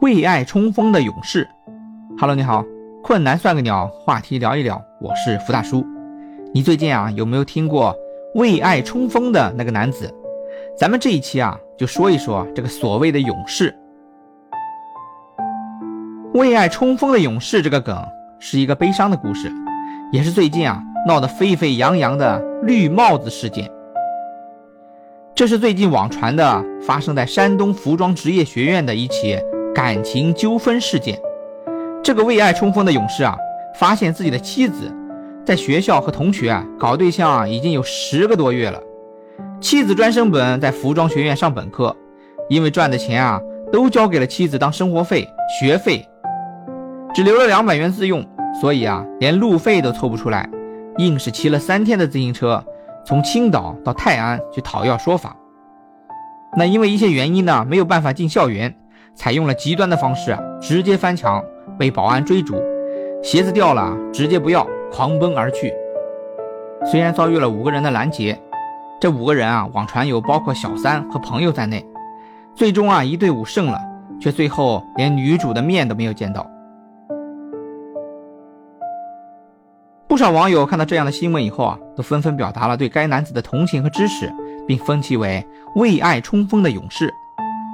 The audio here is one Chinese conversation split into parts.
为爱冲锋的勇士，Hello，你好，困难算个鸟，话题聊一聊，我是福大叔。你最近啊有没有听过为爱冲锋的那个男子？咱们这一期啊就说一说这个所谓的勇士。为爱冲锋的勇士这个梗是一个悲伤的故事，也是最近啊闹得沸沸扬扬的绿帽子事件。这是最近网传的发生在山东服装职业学院的一起感情纠纷事件。这个为爱冲锋的勇士啊，发现自己的妻子在学校和同学啊搞对象啊已经有十个多月了。妻子专升本在服装学院上本科，因为赚的钱啊都交给了妻子当生活费、学费，只留了两百元自用，所以啊连路费都凑不出来，硬是骑了三天的自行车。从青岛到泰安去讨要说法，那因为一些原因呢，没有办法进校园，采用了极端的方式，直接翻墙，被保安追逐，鞋子掉了，直接不要，狂奔而去。虽然遭遇了五个人的拦截，这五个人啊，网传有包括小三和朋友在内，最终啊，一队五胜了，却最后连女主的面都没有见到。不少网友看到这样的新闻以后啊，都纷纷表达了对该男子的同情和支持，并封其为为爱冲锋的勇士。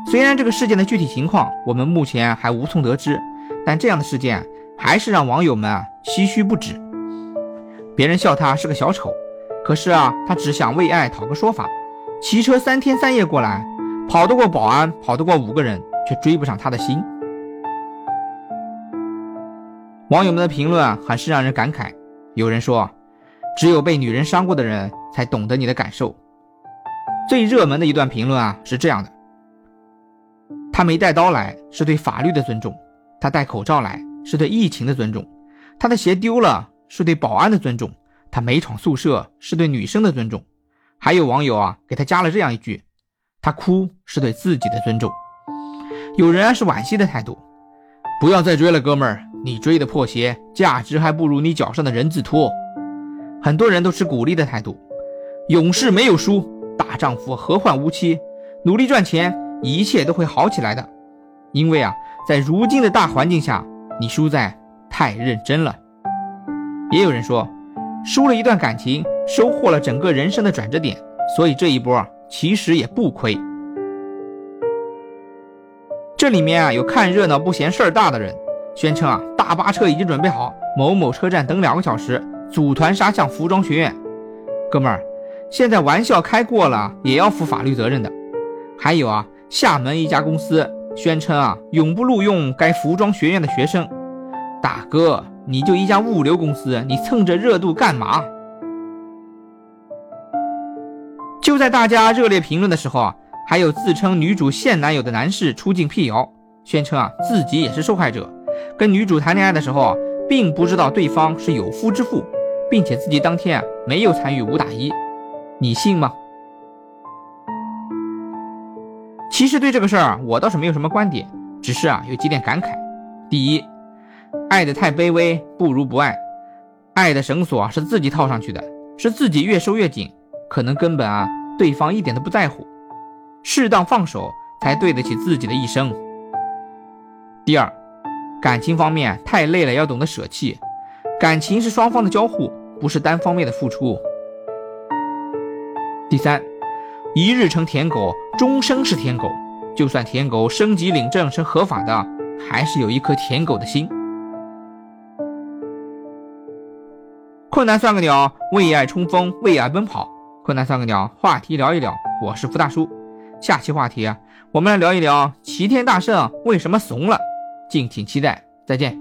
虽然这个事件的具体情况我们目前还无从得知，但这样的事件还是让网友们啊唏嘘不止。别人笑他是个小丑，可是啊，他只想为爱讨个说法，骑车三天三夜过来，跑得过保安，跑得过五个人，却追不上他的心。网友们的评论很是让人感慨。有人说，只有被女人伤过的人才懂得你的感受。最热门的一段评论啊是这样的：他没带刀来是对法律的尊重，他戴口罩来是对疫情的尊重，他的鞋丢了是对保安的尊重，他没闯宿舍是对女生的尊重。还有网友啊给他加了这样一句：他哭是对自己的尊重。有人是惋惜的态度。不要再追了，哥们儿，你追的破鞋价值还不如你脚上的人字拖。很多人都持鼓励的态度，勇士没有输，大丈夫何患无妻？努力赚钱，一切都会好起来的。因为啊，在如今的大环境下，你输在太认真了。也有人说，输了一段感情，收获了整个人生的转折点，所以这一波啊其实也不亏。这里面啊有看热闹不嫌事儿大的人，宣称啊大巴车已经准备好，某某车站等两个小时，组团杀向服装学院。哥们儿，现在玩笑开过了，也要负法律责任的。还有啊，厦门一家公司宣称啊永不录用该服装学院的学生。大哥，你就一家物流公司，你蹭着热度干嘛？就在大家热烈评论的时候啊。还有自称女主现男友的男士出镜辟谣，宣称啊自己也是受害者，跟女主谈恋爱的时候啊，并不知道对方是有夫之妇，并且自己当天啊没有参与五打一，你信吗？其实对这个事儿啊，我倒是没有什么观点，只是啊有几点感慨：第一，爱的太卑微不如不爱，爱的绳索是自己套上去的，是自己越收越紧，可能根本啊对方一点都不在乎。适当放手，才对得起自己的一生。第二，感情方面太累了，要懂得舍弃。感情是双方的交互，不是单方面的付出。第三，一日成舔狗，终生是舔狗。就算舔狗升级领证是合法的，还是有一颗舔狗的心。困难算个鸟，为爱冲锋，为爱奔跑。困难算个鸟，话题聊一聊。我是福大叔。下期话题，我们来聊一聊齐天大圣为什么怂了，敬请期待，再见。